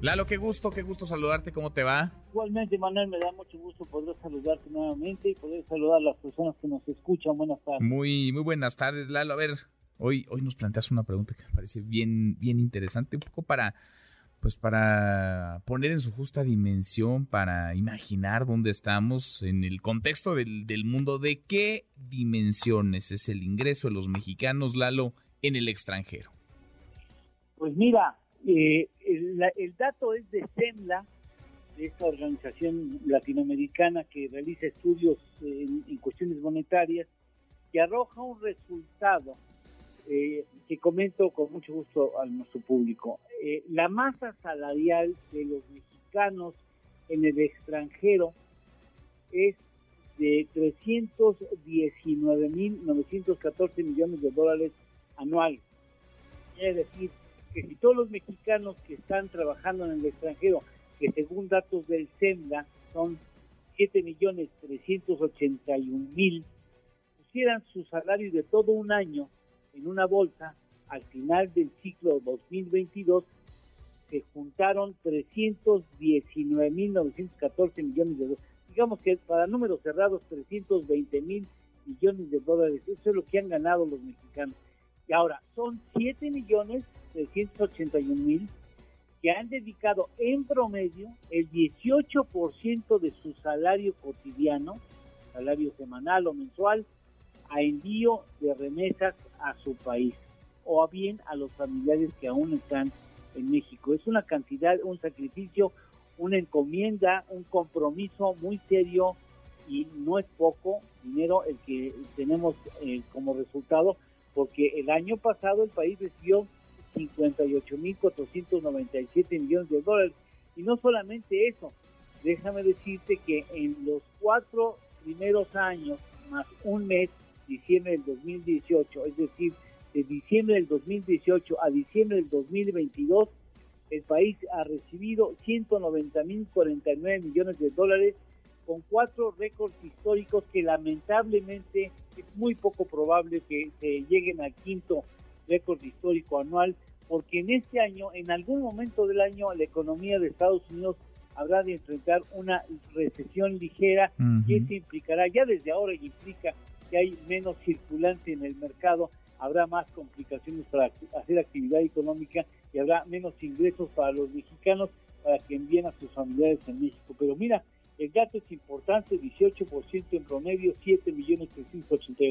Lalo, qué gusto, qué gusto saludarte, ¿cómo te va? Igualmente, Manuel, me da mucho gusto poder saludarte nuevamente y poder saludar a las personas que nos escuchan. Buenas tardes. Muy, muy buenas tardes, Lalo. A ver, hoy, hoy nos planteas una pregunta que me parece bien, bien interesante, un poco para, pues para poner en su justa dimensión, para imaginar dónde estamos en el contexto del, del mundo, de qué dimensiones es el ingreso de los mexicanos, Lalo, en el extranjero. Pues mira, eh, el, el, dato es de CEMLA, de esta organización latinoamericana que realiza estudios en, en cuestiones monetarias, que arroja un resultado eh, que comento con mucho gusto a nuestro público. Eh, la masa salarial de los mexicanos en el extranjero es de 319.914 millones de dólares anuales. Es decir, que si todos los mexicanos que están trabajando en el extranjero, que según datos del SEMDA son 7.381.000, pusieran su salario de todo un año en una bolsa, al final del ciclo 2022 se juntaron 319.914 millones de dólares. Digamos que para números cerrados, 320 mil millones de dólares. Eso es lo que han ganado los mexicanos. Y ahora, son 7 millones 381 mil que han dedicado en promedio el 18% de su salario cotidiano, salario semanal o mensual, a envío de remesas a su país o bien a los familiares que aún están en México. Es una cantidad, un sacrificio, una encomienda, un compromiso muy serio y no es poco dinero el que tenemos eh, como resultado, porque el año pasado el país recibió 58.497 millones de dólares. Y no solamente eso, déjame decirte que en los cuatro primeros años, más un mes, diciembre del 2018, es decir, de diciembre del 2018 a diciembre del 2022, el país ha recibido 190.049 millones de dólares con cuatro récords históricos que lamentablemente es muy poco probable que se lleguen al quinto récord histórico anual, porque en este año, en algún momento del año, la economía de Estados Unidos habrá de enfrentar una recesión ligera uh -huh. y eso implicará, ya desde ahora implica que hay menos circulante en el mercado, habrá más complicaciones para hacer actividad económica y habrá menos ingresos para los mexicanos para que envíen a sus familiares en México. Pero mira, el dato es importante, 18% en promedio, 7 millones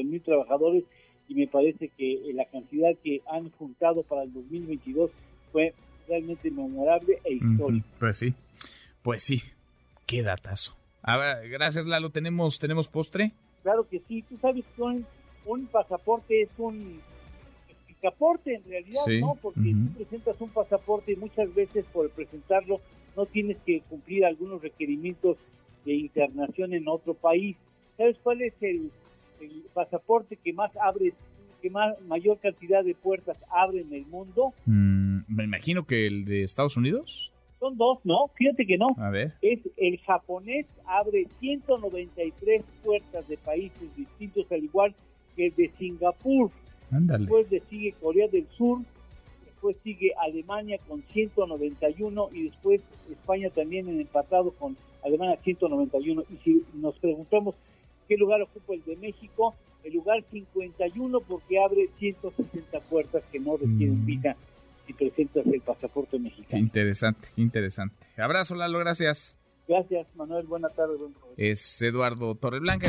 mil trabajadores y me parece que la cantidad que han juntado para el 2022 fue realmente memorable e histórico. Uh -huh. Pues sí, pues sí, qué datazo. A ver, gracias Lalo, ¿tenemos, tenemos postre? Claro que sí, tú sabes que un, un pasaporte es un pasaporte en realidad, sí. ¿no? Porque uh -huh. tú presentas un pasaporte y muchas veces por presentarlo no tienes que cumplir algunos requerimientos de internación en otro país. ¿Sabes cuál es el, el pasaporte que más abre, que más mayor cantidad de puertas abre en el mundo? Mm, me imagino que el de Estados Unidos. Son dos, ¿no? Fíjate que no. A ver. Es el japonés abre 193 puertas de países distintos, al igual que el de Singapur. Ándale. Después le sigue Corea del Sur, después sigue Alemania con 191 y después España también en empatado con Alemania 191. Y si nos preguntamos qué lugar ocupa el de México, el lugar 51 porque abre 160 puertas que no requieren mm. visa si presentas el pasaporte mexicano. Interesante, interesante. Abrazo, Lalo, gracias. Gracias, Manuel. Buenas tardes. Buen es Eduardo Torreblanca.